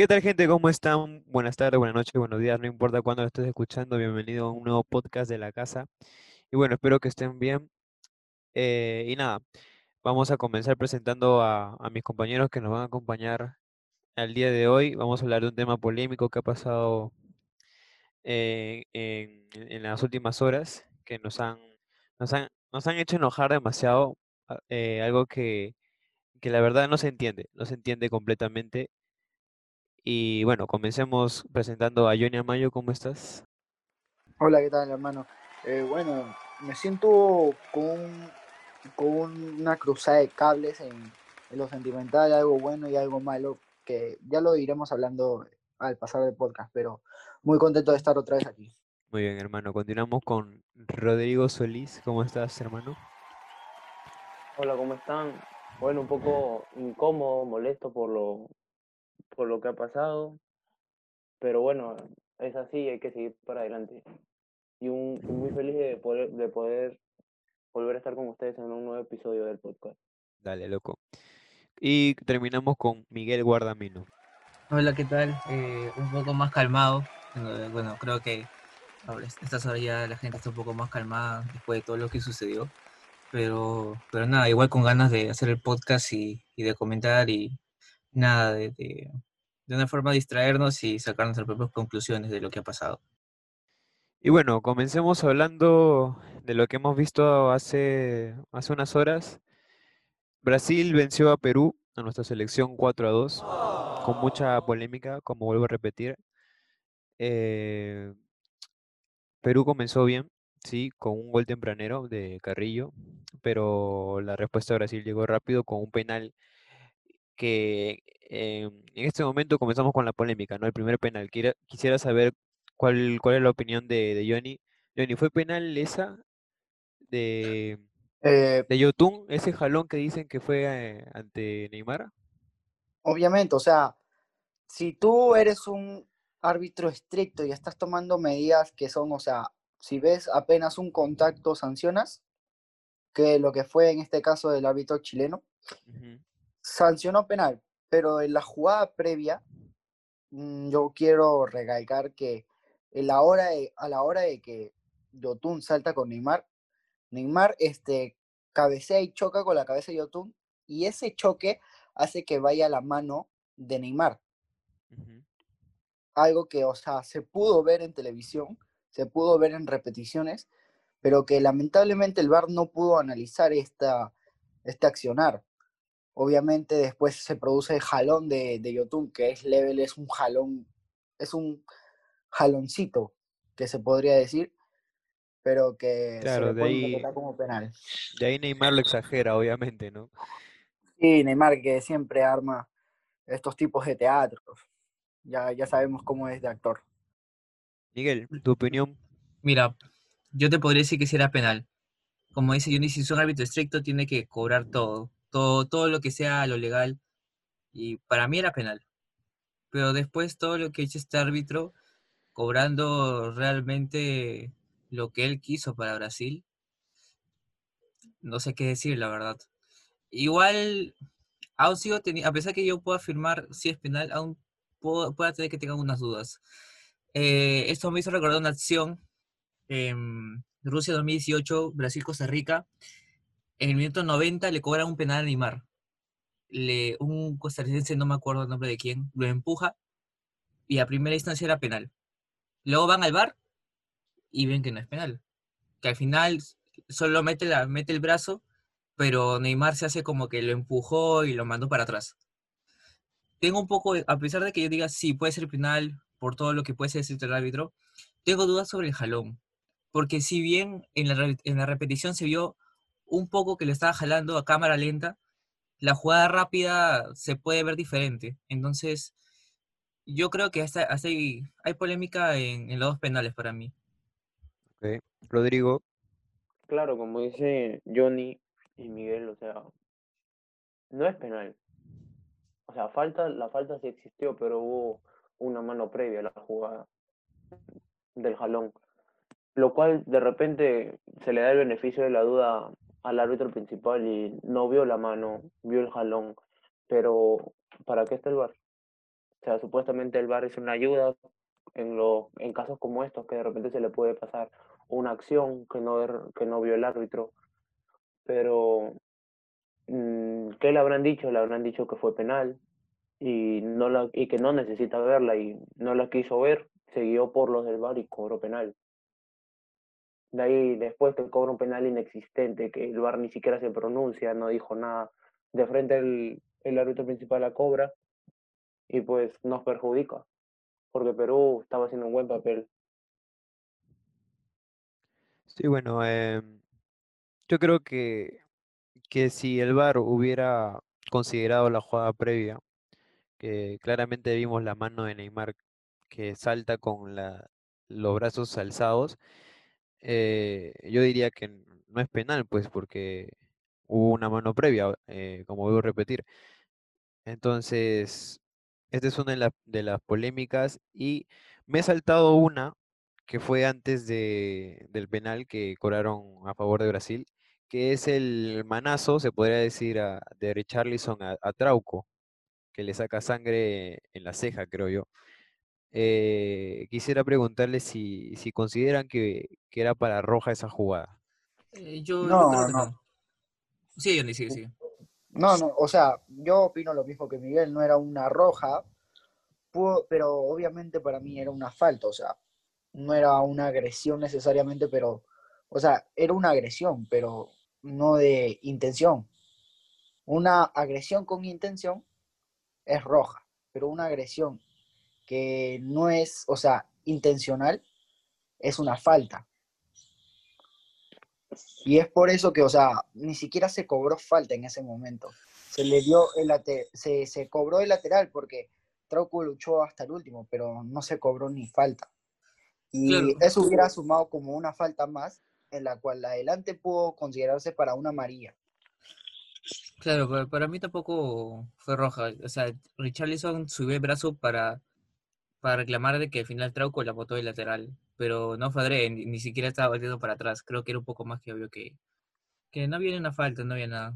¿Qué tal gente? ¿Cómo están? Buenas tardes, buenas noches, buenos días, no importa cuándo lo estés escuchando, bienvenido a un nuevo podcast de la casa. Y bueno, espero que estén bien. Eh, y nada, vamos a comenzar presentando a, a mis compañeros que nos van a acompañar al día de hoy. Vamos a hablar de un tema polémico que ha pasado eh, en, en las últimas horas, que nos han, nos han, nos han hecho enojar demasiado, a- eh, algo que, que la verdad no se entiende, no se entiende completamente. Y bueno, comencemos presentando a Johnny Amayo, ¿cómo estás? Hola, ¿qué tal, hermano? Eh, bueno, me siento con, con una cruzada de cables en, en lo sentimental, algo bueno y algo malo, que ya lo iremos hablando al pasar del podcast, pero muy contento de estar otra vez aquí. Muy bien, hermano. Continuamos con Rodrigo Solís. ¿Cómo estás, hermano? Hola, ¿cómo están? Bueno, un poco incómodo, molesto por lo, por lo que ha pasado, pero bueno, es así, hay que seguir para adelante. Y, un, muy feliz de poder, de poder volver a estar con ustedes en un nuevo episodio del podcast. Dale, loco. Y terminamos con Miguel Guardamino. Hola, ¿qué tal? Eh, un poco más calmado. Eh, Bueno, creo que ahora a estas horas ya la gente está un poco más calmada después de todo lo que sucedió. Pero, pero nada, igual con ganas de hacer el podcast y, y de comentar y nada, de, de, una forma distraernos y sacar nuestras propias conclusiones de lo que ha pasado. Y bueno, comencemos hablando de lo que hemos visto hace, hace unas horas. Brasil venció a Perú, a nuestra selección 4 a 2, con mucha polémica, como vuelvo a repetir. Eh, Perú comenzó bien, sí, con un gol tempranero de Carrillo, pero la respuesta de Brasil llegó rápido con un penal que eh, en este momento comenzamos con la polémica, ¿no? El primer penal. Quisiera saber cuál, cuál es la opinión de, de Johnny. Johnny, ¿fue penal esa de, Eh, de Yotun, ese jalón que dicen que fue eh, ante Neymar? obviamente, o sea, si tú eres un árbitro estricto y estás tomando medidas que son, o sea, si ves apenas un contacto, sancionas, que lo que fue en este caso del árbitro chileno, sancionó penal, pero en la jugada previa, mm, yo quiero recalcar que en la hora de- a la hora de que Yotun salta con Neymar, Neymar este, cabecea y choca con la cabeza de Yotun, y ese choque hace que vaya a la mano de Neymar. Algo que, o sea, se pudo ver en televisión, se pudo ver en repeticiones, pero que lamentablemente el VAR no pudo analizar esta, este accionar. Obviamente después se produce el jalón de, de Yotun, que es level, es un jalón, es un jaloncito, que se podría decir, pero que Claro, se de le puede ahí- como penal. De ahí Neymar lo exagera, obviamente, ¿no? Y Neymar que siempre arma estos tipos de teatros. Ya, ya sabemos cómo es de actor. Miguel, tu opinión. Mira, yo te podría decir que si era penal. Como dice Johnny, si es un árbitro estricto, tiene que cobrar todo, todo, todo lo que sea lo legal. Y para mí era penal. Pero después todo lo que hizo este árbitro, cobrando realmente lo que él quiso para Brasil, no sé qué decir, la verdad. Igual, aún sigo a pesar que yo pueda afirmar si es penal, aún puedo, pueda tener que tenga unas dudas. Eh, esto me hizo recordar una acción en Rusia 2018, Brasil-Costa Rica. En el minuto 90 le cobran un penal a Neymar. Le, un costarricense, no me acuerdo el nombre de quién, lo empuja y a primera instancia era penal. Luego van al bar y ven que no es penal. Que al final solo mete, el brazo, pero Neymar se hace como que lo empujó y lo mandó para atrás. Tengo un poco, a pesar de que yo diga sí, puede ser penal por todo lo que puede decir el árbitro, tengo dudas sobre el jalón. Porque si bien en la, en la repetición se vio un poco que le estaba jalando a cámara lenta, la jugada rápida se puede ver diferente. Entonces, yo creo que hasta, hasta hay, hay polémica en, en los dos penales para mí. Ok. Rodrigo, Claro, como dice Johnny y Miguel, o sea, no es penal. O sea, falta, la falta sí existió, pero hubo una mano previa a la jugada del jalón. Lo cual de repente se le da el beneficio de la duda al árbitro principal y no vio la mano, vio el jalón. Pero, ¿para qué está el VAR? O sea, supuestamente el VAR es una ayuda en, lo, en casos como estos, que de repente se le puede pasar una acción que no, er, que no vio el árbitro. Pero, mm, ¿qué le habrán dicho? Le habrán dicho que fue penal y, no la, y que no necesita verla y no la quiso ver, siguió por los del VAR y cobró penal. De ahí después que cobra un penal inexistente, que el VAR ni siquiera se pronuncia, no dijo nada. De frente el, el árbitro principal la cobra y pues nos perjudica, porque Perú estaba haciendo un buen papel. Sí, bueno, em, yo creo que, que si el VAR hubiera considerado la jugada previa, que claramente vimos la mano de Neymar que salta con la, los brazos alzados, eh, yo diría que no es penal, pues porque hubo una mano previa, eh, como a repetir. Entonces, esta es una de, la- de las polémicas y me he saltado una que fue antes de, del penal que cobraron a favor de Brasil, que es el manazo, se podría decir, de Richarlison a, a Trauco, que le saca sangre en la ceja, creo yo. Eh, quisiera preguntarle si, si consideran que, que era para roja esa jugada. Eh, yo, No, creo que no. no. Sí, Johnny, sigue, sigue. No, no, o sea, yo opino lo mismo que Miguel, no era una roja, pudo- pero obviamente para mí era una falta, o sea, no era una agresión necesariamente, pero, o sea, era una agresión, pero no de intención. Una agresión con intención es roja, pero una agresión que no es, o sea, intencional, es una falta. Y es por eso que, o sea, ni siquiera se cobró falta en ese momento. Se le dio el se, se cobró el lateral porque Trauco luchó hasta el último, pero no se cobró ni falta. Y Claro. eso hubiera sumado como una falta más, en la cual la adelante pudo considerarse para una amarilla. Claro, para, para mí tampoco fue roja. O sea, Richarlison subió el brazo para, para reclamar de que al final Trauco la botó de lateral. Pero no fue adrede, ni, ni siquiera estaba batiendo para atrás. Creo que era un poco más que obvio que, que no había una falta, no había nada.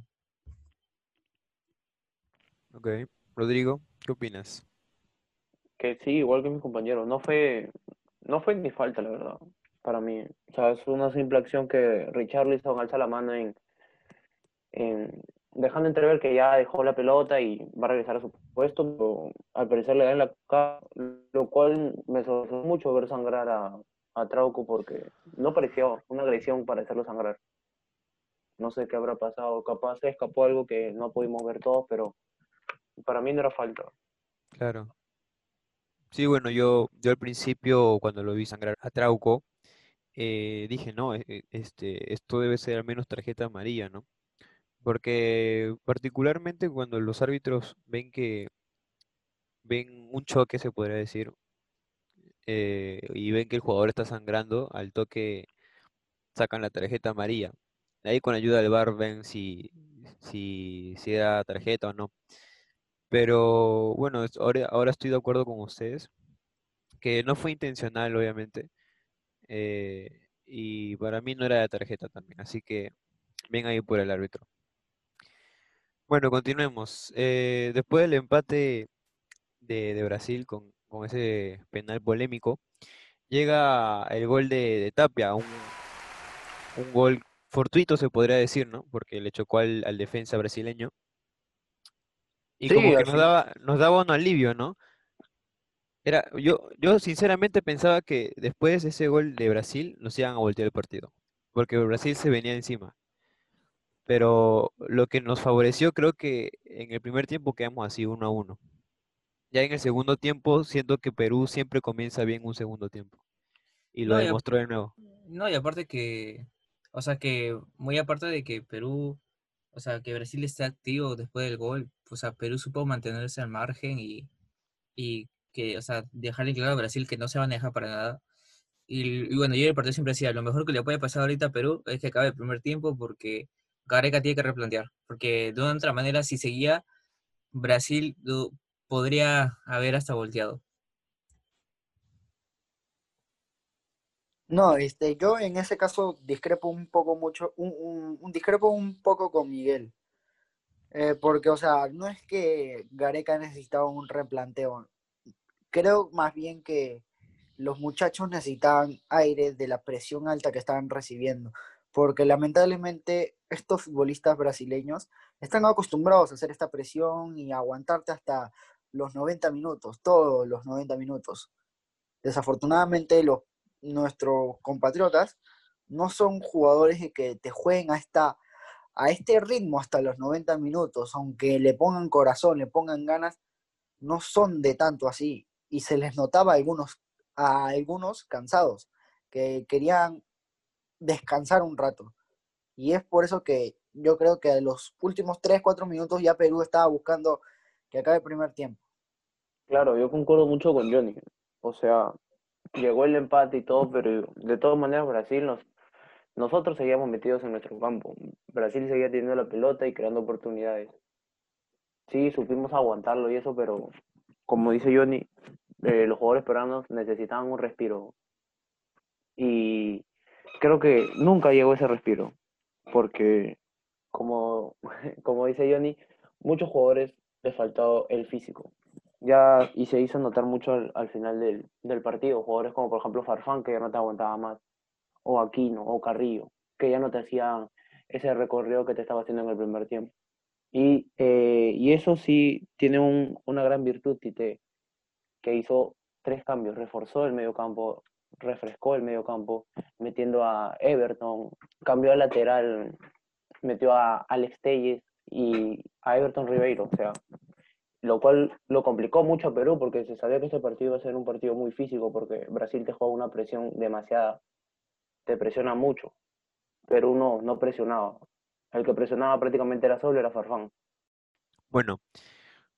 Ok, Rodrigo, ¿qué opinas? Que sí, igual que mis compañeros, no fue, no fue ni falta, la verdad, para mí. O sea, es una simple acción que Richarlison alza la mano en, en- dejando entrever que ya dejó la pelota y va a regresar a su puesto, pero al parecer le da en la cara, lo cual me sorprendió mucho ver sangrar a, a Trauco porque no parecía una agresión para hacerlo sangrar. No sé qué habrá pasado, capaz se escapó algo que no pudimos ver todos, pero para mí no era falta. Claro. Sí, bueno, yo, yo al principio, cuando lo vi sangrar a Trauco, eh, dije, no, e- e- este, esto debe ser al menos tarjeta amarilla, ¿no? Porque particularmente cuando los árbitros ven que ven un choque, se podría decir, eh, y ven que el jugador está sangrando, al toque sacan la tarjeta amarilla. Ahí con ayuda del VAR ven si, si, si era tarjeta o no. Pero bueno, ahora, ahora estoy de acuerdo con ustedes, que no fue intencional, obviamente, eh, y para mí no era de tarjeta también, así que bien ahí por el árbitro. Bueno, continuemos. Eh, después del empate de, de Brasil con, con ese penal polémico, llega el gol de, de Tapia, un, un gol fortuito se podría decir, ¿no? Porque le chocó al, al defensa brasileño. Y Sí, como que nos daba, nos daba un alivio, ¿no? Era, yo, yo sinceramente pensaba que después de ese gol de Brasil nos iban a voltear el partido, porque Brasil se venía encima. Pero lo que nos favoreció, creo que en el primer tiempo quedamos así uno a uno. Ya en el segundo tiempo, siento que Perú siempre comienza bien un segundo tiempo. Y lo No, demostró de nuevo. No, y aparte que, o sea que, muy aparte de que Perú, o sea, que Brasil esté activo después del gol, o sea, Perú supo mantenerse al margen y, y que, o sea, dejarle claro a Brasil que no se maneja para nada. Y, y bueno, yo en el partido siempre decía, lo mejor que le puede pasar ahorita a Perú es que acabe el primer tiempo porque Gareca tiene que replantear, porque de una otra manera, si seguía, Brasil podría haber hasta volteado. No, este, yo en ese caso discrepo un poco mucho, un, discrepo un poco con Miguel. Eh, porque, o sea, no es que Gareca necesitaba un replanteo. creo más bien que los muchachos necesitaban aire de la presión alta que estaban recibiendo, porque lamentablemente estos futbolistas brasileños están acostumbrados a hacer esta presión y aguantarte hasta los 90 minutos, todos los 90 minutos. Desafortunadamente los, nuestros compatriotas no son jugadores que te jueguen a, esta, a este ritmo hasta los 90 minutos, aunque le pongan corazón, le pongan ganas, no son de tanto así. Y se les notaba a algunos, a algunos cansados, que querían descansar un rato. Y es por eso que yo creo que a los últimos 3, 4 minutos ya Perú estaba buscando que acabe el primer tiempo. Claro, yo concuerdo mucho con Johnny. O sea, llegó el empate y todo, pero de todas maneras Brasil nos, nosotros seguíamos metidos en nuestro campo. Brasil seguía teniendo la pelota y creando oportunidades. Sí, supimos aguantarlo y eso, pero como dice Johnny, eh, los jugadores peruanos necesitaban un respiro. Y creo que nunca llegó ese respiro, porque como, como dice Johnny, muchos jugadores les faltó el físico. Ya, y se hizo notar mucho al, final del, del, partido, jugadores como por ejemplo Farfán, que ya no te aguantaba más, o Aquino, o Carrillo, que ya no te hacían ese recorrido que te estaba haciendo en el primer tiempo. Y, eh, y eso sí tiene un, una gran virtud, Tite, que hizo tres cambios, reforzó el medio campo, refrescó el medio campo, metiendo a Everton, cambió de lateral, metió a Alex Telles y a Everton Ribeiro, o sea, lo cual lo complicó mucho a Perú porque se sabía que ese partido iba a ser un partido muy físico porque Brasil te juega una presión demasiada, te presiona mucho. Perú no, no presionaba, el que presionaba prácticamente era solo, era Farfán. Bueno,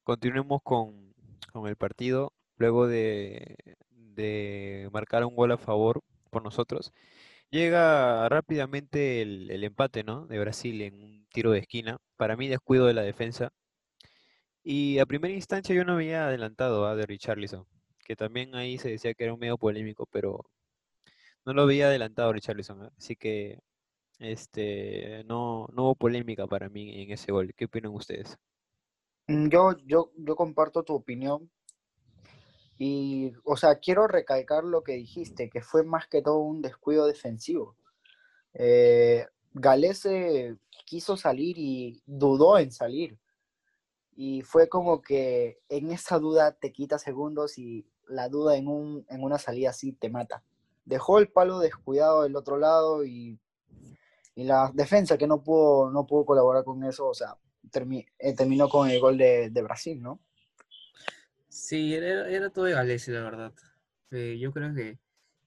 continuemos con, con el partido. Luego de, de, marcar un gol a favor por nosotros, llega rápidamente el, el, empate ¿no? de Brasil en un tiro de esquina. Para mí, descuido de la defensa. Y a primera instancia yo no había adelantado a de Richarlison, que también ahí se decía que era un medio polémico, pero no lo había adelantado Richarlison. ¿eh? Así que este, no, no hubo polémica para mí en ese gol. ¿Qué opinan ustedes? Mm, yo, yo, yo comparto tu opinión. Y, o sea, quiero recalcar lo que dijiste, que fue más que todo un descuido defensivo. Eh, Galese quiso salir y dudó en salir. Y fue como que en esa duda te quita segundos y la duda en, un, en una salida así te mata. Dejó el palo descuidado del otro lado y y la defensa que no pudo, no pudo colaborar con eso, o sea, eh, terminó con el gol de, de Brasil, ¿no? Sí, era, era todo de la verdad. Eh, yo creo que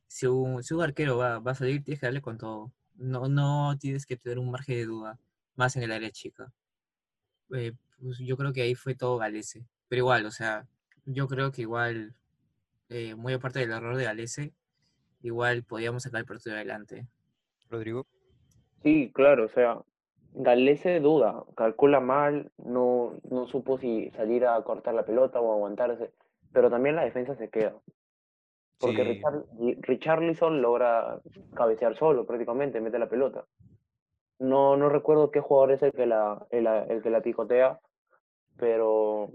si un, si un arquero va, va, a salir, tienes que darle con todo. No, no tienes que tener un margen de duda, más en el área chica. Eh, pues yo creo que ahí fue todo Galese. Pero igual, o sea, yo creo que igual, muy aparte del error de Galese, igual podíamos sacar el partido adelante. Rodrigo. Sí, claro, o sea, Galese duda, calcula mal, no, no supo si salir a cortar la pelota o aguantarse, pero también la defensa se queda. Porque sí. Richard, Richarlison logra cabecear solo prácticamente, mete la pelota. No, no recuerdo qué jugador es el que la, el, el que la picotea, pero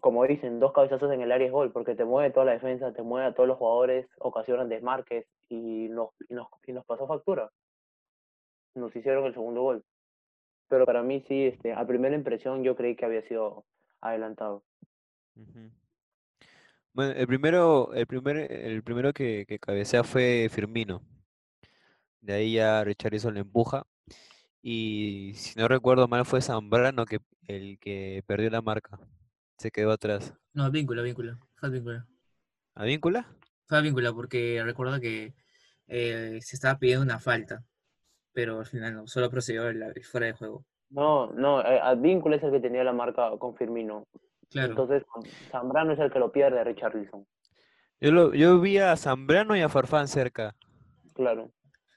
como dicen, dos cabezazos en el área es gol, porque te mueve toda la defensa, te mueve a todos los jugadores, ocasionan desmarques y nos, y nos, y nos pasó factura nos hicieron el segundo gol. Pero para mí sí, este, a primera impresión yo creí que había sido adelantado. Bueno, el primero, el primer, el primero que, que cabecea fue Firmino. De ahí ya Richarlison le empuja. Y si no recuerdo mal fue Zambrano que, el que perdió la marca. Se quedó atrás. No, víncula, víncula. Fue víncula. ¿A víncula? Fue víncula porque recuerdo que eh, se estaba pidiendo una falta pero al final no, solo procedió fuera de juego. No, no, Advíncula es el que tenía la marca con Firmino. Claro. Entonces, Zambrano es el que lo pierde, Richarlison. Yo, lo, yo vi a Zambrano y a Farfán cerca. Claro.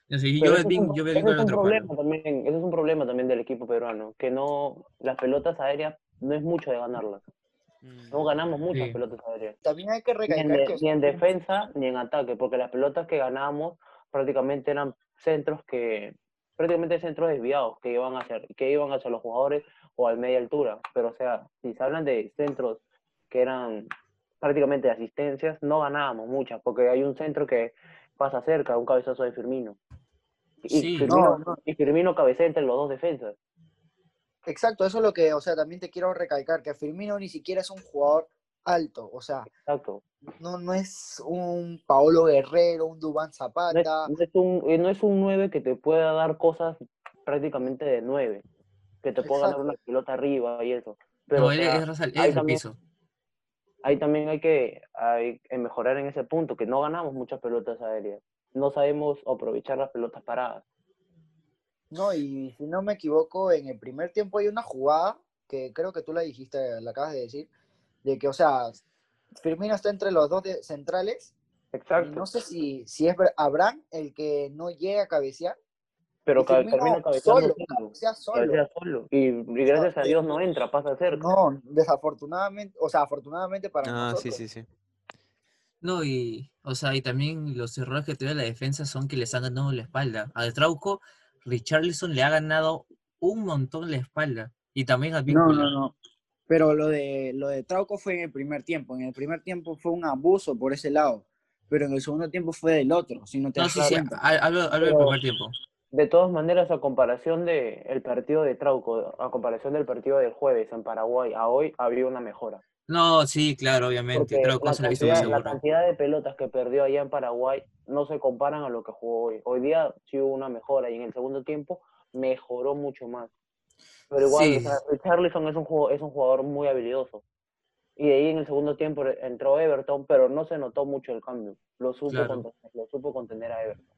Yo, es un, yo es problema también, ese es un problema también del equipo peruano, que no, las pelotas aéreas no es mucho de ganarlas. No mm. ganamos muchas sí. pelotas aéreas. También hay que recalcar ni en, que... ni en defensa ni en ataque, porque las pelotas que ganábamos prácticamente eran centros que prácticamente centros desviados que iban a hacer, que iban hacia los jugadores o al media altura. Pero o sea, si se hablan de centros que eran prácticamente de asistencias, no ganábamos muchas, porque hay un centro que pasa cerca, un cabezazo de Firmino. Y, Sí. Firmino, No, no. y Firmino cabecea entre los dos defensas. Exacto, eso es lo que, o sea, también te quiero recalcar, que Firmino ni siquiera es un jugador alto, o sea, Exacto. no, no es un Paolo Guerrero, un Dubán No es, Zapata, no es un, eh, no es un 9 que te pueda dar cosas prácticamente de 9, que te pueda ganar Exacto. una pelota arriba y eso. Pero No, o sea, es, Rosal- él es también- piso. ahí también hay que, hay que mejorar en ese punto, que no ganamos muchas pelotas aéreas. No sabemos aprovechar las pelotas paradas. no, y si no me equivoco, en el primer tiempo hay una jugada, que creo que tú la dijiste, la acabas de decir, de que, o sea, Firmino está entre los dos de- centrales, y Exacto. no sé si, si es Bra- Abraham el que no llega a cabecear, pero y ca- Firmino termina cabeceando solo, solo. cabecea solo. cabecea solo. Y, y gracias a Dios no entra, pasa cerca. No, desafortunadamente, o sea, afortunadamente para Ah, sí, sí, sí. No, y, o sea, y también los errores que tiene la defensa son que les han ganado la espalda. A Trauco, Richarlison le ha ganado un montón la espalda. Y también a No, Víncula. no, no. Pero lo de lo de Trauco fue en el primer tiempo. En el primer tiempo fue un abuso por ese lado. Pero en el segundo tiempo fue del otro, si no te No, sí, sí, cuenta. ha- hablo, hablo del Pero- primer tiempo. De todas maneras, a comparación del el partido de Trauco, a comparación del partido del jueves en Paraguay a hoy, había una mejora. No, sí, claro, obviamente. Trauco la cantidad, la seguro. cantidad de pelotas que perdió allá en Paraguay no se comparan a lo que jugó hoy. Hoy día sí hubo una mejora y en el segundo tiempo mejoró mucho más. Pero igual, Sí. o sea, Richarlison es un, jugo- es un jugador muy habilidoso. Y de ahí en el segundo tiempo entró Everton, pero no se notó mucho el cambio. Lo supo, Claro. contener, lo supo contener a Everton.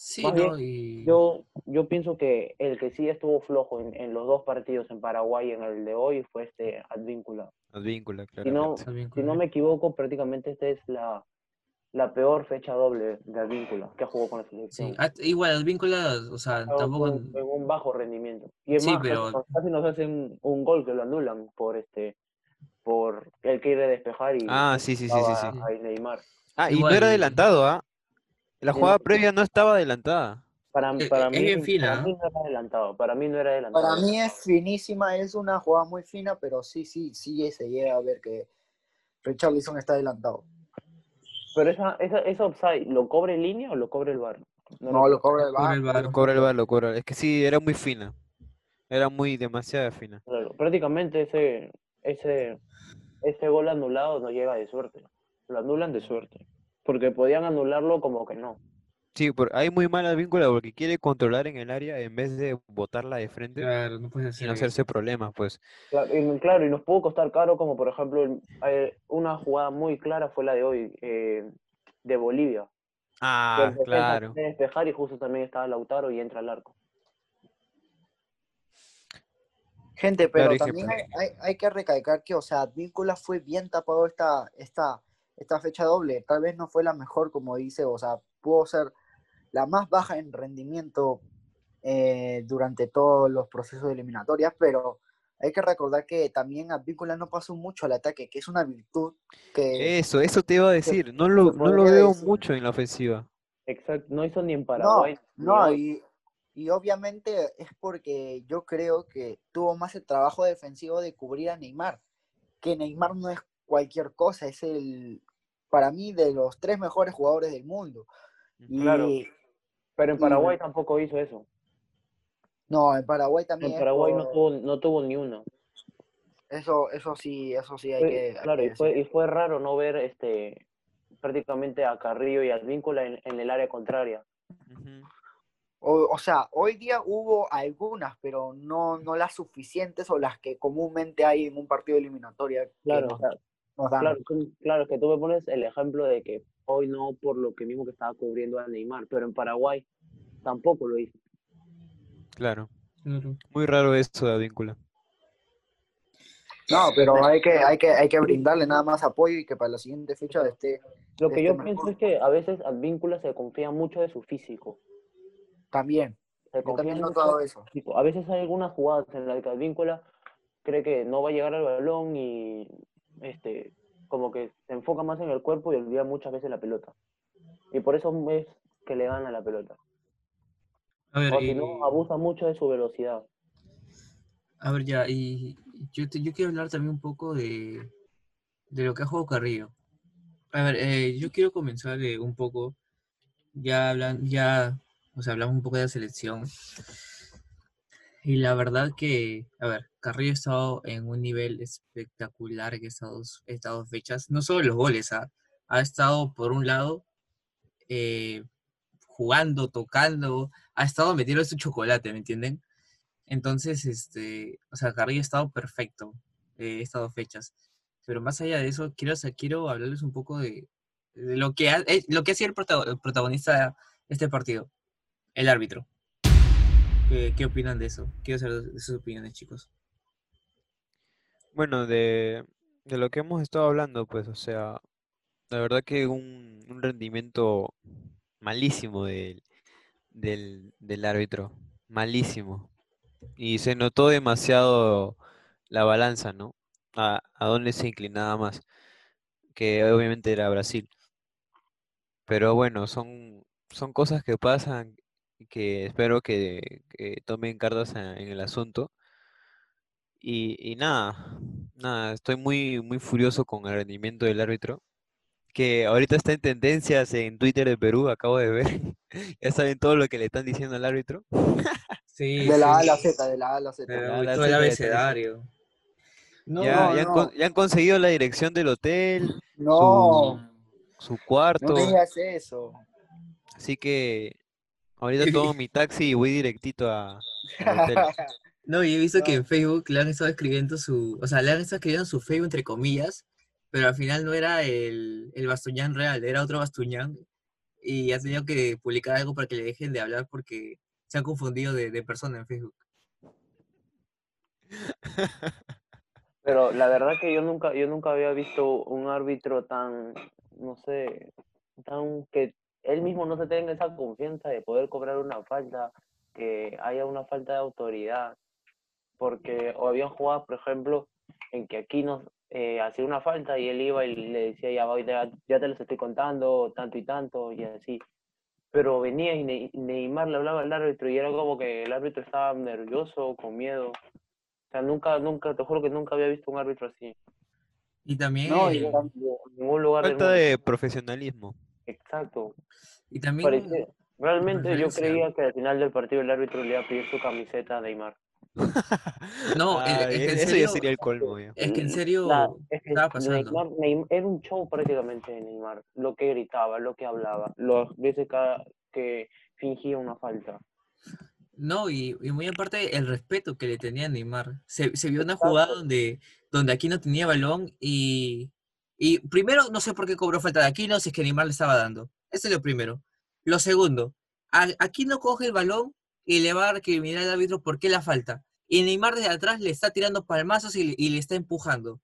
Sí, ¿no? Y... Yo, yo pienso que el que sí estuvo flojo en, en los dos partidos en Paraguay y en el de hoy fue este Advíncula. Advíncula, Si no, si no me equivoco, prácticamente esta es la, la peor fecha doble de Advíncula que jugó con la Sí, selección. ah, igual, Advíncula, o sea, Estaba tampoco... en, en un bajo rendimiento. Y es Sí, más, pero- casi, nos hacen un gol que lo anulan por este por el que quiere despejar y Ah, sí, sí, sí, sí, sí. Neymar. Ah, y no Igual- era adelantado, ¿ah? La Sí, jugada previa no estaba adelantada. Para, Eh, para, eh, es mí, bien fina, para mí no era adelantado. Para mí no era adelantado. Para mí es finísima, es una jugada muy fina, pero sí, sí, sí se llega a ver que Richarlison está adelantado. Pero esa, esa, esa offside, ¿lo cobra en línea o lo cobra el VAR? No, lo cobra el VAR. Lo cobra el VAR, lo cobra. Es que sí, era muy fina. Era muy demasiado fina. Claro, prácticamente ese, ese, ese gol anulado no llega de suerte. Lo anulan de suerte. Porque podían anularlo como que no. Sí, por, hay muy mala víncula porque quiere controlar en el área en vez de botarla de frente Claro, no y no hacerse problemas, pues. Claro y, claro, y nos pudo costar caro, como por ejemplo, eh, una jugada muy clara fue la de hoy, eh, de Bolivia. Ah, claro. quiere despejar y justo también estaba Lautaro y entra al arco. Gente, pero Claro, también hay, hay, hay que recalcar que, o sea, Advíncula fue bien tapado esta, esta, esta fecha doble. Tal vez no fue la mejor, como dice, o sea, pudo ser la más baja en rendimiento eh, durante todos los procesos de eliminatorias, pero hay que recordar que también Advíncula no pasó mucho al ataque, que es una virtud que... Eso, eso te iba a decir. No lo, no lo veo decir. mucho en la ofensiva. Exacto, no hizo ni en No, Paraguay. no, hoy. y, y obviamente es porque yo creo que tuvo más el trabajo defensivo de cubrir a Neymar, que Neymar no es cualquier cosa, es el, para mí, de los tres mejores jugadores del mundo. Y Claro. Pero en y- Paraguay tampoco hizo eso. no, en Paraguay también En Paraguay no tuvo, no tuvo ni una. eso, eso sí, eso sí hay Fue- que, hay claro, que y fue, y fue raro no ver este prácticamente a Carrillo y a Advíncula en, en el área contraria. O, o sea, hoy día hubo algunas, pero no, no las suficientes o las que comúnmente hay en un partido eliminatorio que Claro, o sea, nos dan. claro, claro, que tú me pones el ejemplo de que hoy no por lo que mismo que estaba cubriendo a Neymar, pero en Paraguay tampoco lo hizo. Claro. Claro. Muy raro eso de Advíncula. No, pero hay que, hay que, hay que brindarle nada más apoyo y que para la siguiente fecha esté Lo que Este yo mejor. pienso es que a veces Advíncula se confía mucho de su físico. también. Se Yo confía también he mucho notado eso. físico. A veces hay algunas jugadas en las que Advíncula cree que no va a llegar al balón y este como que se enfoca más en el cuerpo y olvida muchas veces la pelota. Y por eso es que le gana la pelota. A ver, O si no, abusa mucho de su velocidad. a ver ya, y yo, te- yo quiero hablar también un poco de, de lo que ha jugado Carrillo. A ver, eh, yo quiero comenzar eh, un poco, ya hablan, ya, o sea, hablamos un poco de la selección. Y la verdad que, a ver, Carrillo ha estado en un nivel espectacular en estas dos, estas dos fechas. No solo los goles, ¿ah? ha estado por un lado eh, jugando, tocando, ha estado metiendo su chocolate, ¿me entienden? Entonces, este, o sea, Carrillo ha estado perfecto eh, estas dos fechas. Pero más allá de eso, quiero, quiero hablarles un poco de, lo, que ha, eh, lo que ha sido el protagonista de este partido, el árbitro. ¿Qué, qué opinan de eso? Quiero saber de sus opiniones, chicos. Bueno, de, lo que hemos estado hablando, pues, o sea, la verdad que un, rendimiento malísimo del, árbitro, malísimo. Y se notó demasiado la balanza, ¿no? A, a dónde se inclinaba más, que obviamente era Brasil. Pero bueno, son, cosas que pasan que espero que, que tomen cartas en, en el asunto. Y, y nada, nada, estoy muy, muy furioso con el rendimiento del árbitro, que ahorita está en tendencias en Twitter de Perú, acabo de ver. Ya saben todo lo que le están diciendo al árbitro. Sí, De la A a la. Z, de la A a la Z. Pero la- la todo el Z de abecedario. No, Ya, no, ya han, no. ya han conseguido la dirección del hotel, No, su no cuarto, me digas eso. así que ahorita tomo mi taxi y voy directito a, hotel. No, y he visto que No. en Facebook le han estado escribiendo su, o sea, le han estado escribiendo su Facebook entre comillas, pero al final no era el, el Bastuñán real, era otro Bastuñán, y ha tenido que publicar algo para que le dejen de hablar porque se han confundido de, de persona en Facebook. Pero la verdad que yo nunca, yo nunca había visto un árbitro tan, no sé, tan que él mismo no se tenga esa confianza de poder cobrar una falta, que haya una falta de autoridad. Porque o habían jugado, por ejemplo, en que aquí nos eh, hacía una falta y él iba y le decía, ya, voy, ya, ya te los estoy contando, tanto y tanto, y así. Pero venía y Ne- Neymar le hablaba al árbitro y era como que el árbitro estaba nervioso, con miedo. O sea, nunca, nunca, te juro que nunca había visto un árbitro así. Y también, No, y- En ningún lugar del Falta mundo. de profesionalismo. Exacto. y también, realmente yo creía que al final del partido el árbitro le iba a pedir su camiseta a Neymar. No, es- Ah, es que en eso ya serio- sería el colmo. ya. es que en serio La- es que estaba pasando. Neymar, Neym- era un show prácticamente de Neymar. Lo que gritaba, lo que hablaba, las veces que fingía una falta. No, y, y muy aparte el respeto que le tenía a Neymar. Se, se vio una jugada donde, donde Aquino tenía balón y, y primero no sé por qué cobró falta de Aquino si es que Neymar le estaba dando. Eso es lo primero. Lo segundo, Aquino coge el balón y le va a recriminar al árbitro por qué la falta. Y Neymar desde atrás le está tirando palmazos y, le- está empujando.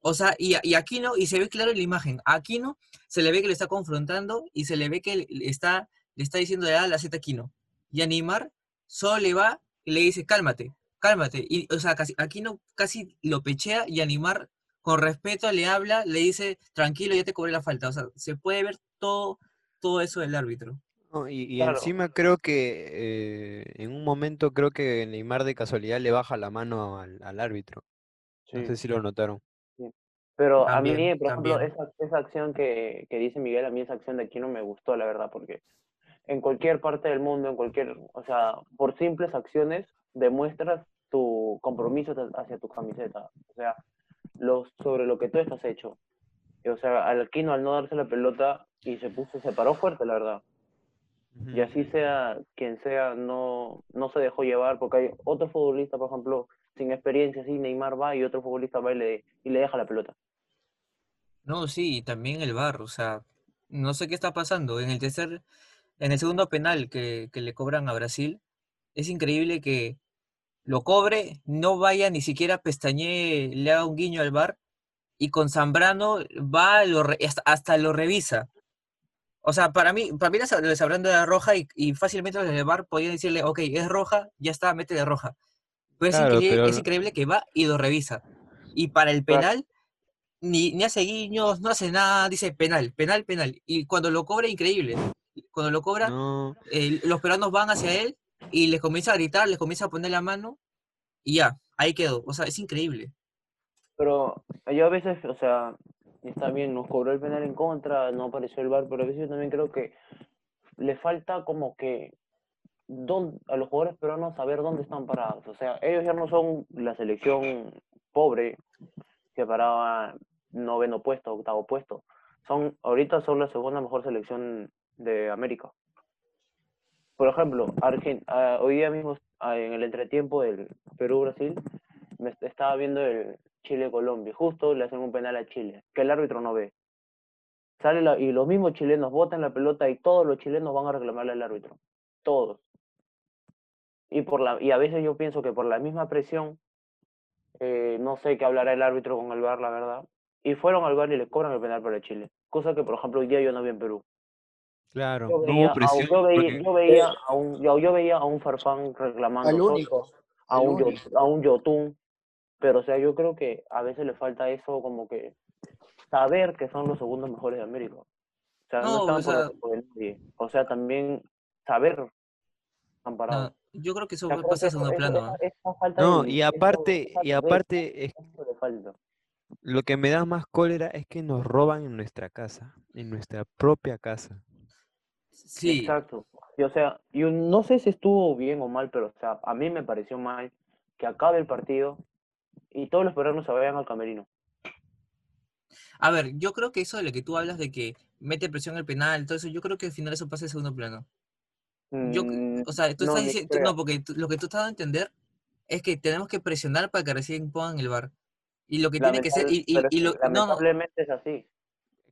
O sea, y, y Aquino, y se ve claro en la imagen, Aquino se le ve que le está confrontando y se le ve que le está, le está diciendo de A a la Z Aquino. Y a Neymar solo le va y le dice, cálmate, cálmate. Y, o sea, casi, Aquino casi lo pechea y a Neymar con respeto le habla, le dice, tranquilo, ya te cobré la falta. O sea, se puede ver todo, todo eso del árbitro. No, y, y Claro. encima creo que eh, en un momento creo que Neymar de casualidad le baja la mano al, al árbitro. No sé si lo notaron. Pero a mí, También, por ejemplo, esa, esa acción que, que dice Miguel, a mí esa acción de aquí no me gustó, la verdad, porque en cualquier parte del mundo, en cualquier, o sea, por simples acciones, demuestras tu compromiso hacia tu camiseta, o sea, lo, sobre lo que tú estás hecho. Y, o sea, al Aquino al no darse la pelota y se puso, se paró fuerte, la verdad. Y así sea quien sea, no, no se dejó llevar, porque hay otro futbolista, por ejemplo, sin experiencia, así Neymar va y otro futbolista va y le, y le deja la pelota. No, sí, y también el VAR, o sea, no sé qué está pasando. En el tercer, en el segundo penal que, que le cobran a Brasil, es increíble que lo cobre, no vaya ni siquiera pestañe, le haga un guiño al VAR, y con Zambrano va, lo re- hasta, lo revisa. O sea, para mí, para mí lo de Zambrano era roja y, y fácilmente los del VAR podían decirle, ok, es roja, ya está, mete de roja. Pero es, increíble, pero es no- increíble que va y lo revisa. Y para el Claro. penal, ni, ni hace guiños, no hace nada, dice penal, penal, penal. Y cuando lo cobra, increíble. Cuando lo cobra, No, eh, los peruanos van hacia él y les comienza a gritar, les comienza a poner la mano y ya, ahí quedó. O sea, es increíble. Pero yo a veces, o sea, está bien, nos cobró el penal en contra, no apareció el VAR, pero a veces yo también creo que le falta como que a los jugadores peruanos saber dónde están parados. O sea, ellos ya no son la selección pobre que paraba noveno puesto, octavo puesto. Son, ahorita son la segunda mejor selección de América. Por ejemplo, Argen- ah, hoy día mismo ah, en el entretiempo del Perú-Brasil, me est- estaba viendo el Chile-Colombia. Justo le hacen un penal a Chile, que el árbitro no ve. Sale la- y los mismos chilenos botan la pelota y todos los chilenos van a reclamarle al árbitro. Todos. Y, por la, y a veces yo pienso que por la misma presión, eh, no sé qué hablará el árbitro con el VAR, la verdad. Y fueron al VAR y le cobran el penal para Chile. Cosa que, por ejemplo, hoy día yo no vi en Perú. Claro, Yo no veía, a, presión. yo veía, porque- yo veía a un, yo, yo veía a un Farfán reclamando Al todo, único. a un, Yo- a un Yotun, pero o sea, yo creo que a veces le falta eso como que saber que son los segundos mejores de América. O sea, no, No, están o por sea- nadie. O sea, también saber. No, yo creo que eso pasa que en segundo eso- plano. falta No, de- y aparte, y aparte, lo que me da más cólera es que nos roban en nuestra casa, en nuestra propia casa. Sí, Exacto. Y, o sea, yo no sé si estuvo bien o mal, pero o sea, a mí me pareció mal que acabe el partido y todos los peruanos se vayan al camerino. A ver, yo creo que eso de lo que tú hablas de que mete presión al penal, todo eso, yo creo que al final eso pasa en segundo plano. Yo, Mm, o sea, tú no, estás diciendo, creo. no, porque tú- lo que tú estás dando a entender es que tenemos que presionar para que recién pongan el VAR. Y lo que tiene que ser, y, y- y lo, no, no, es así.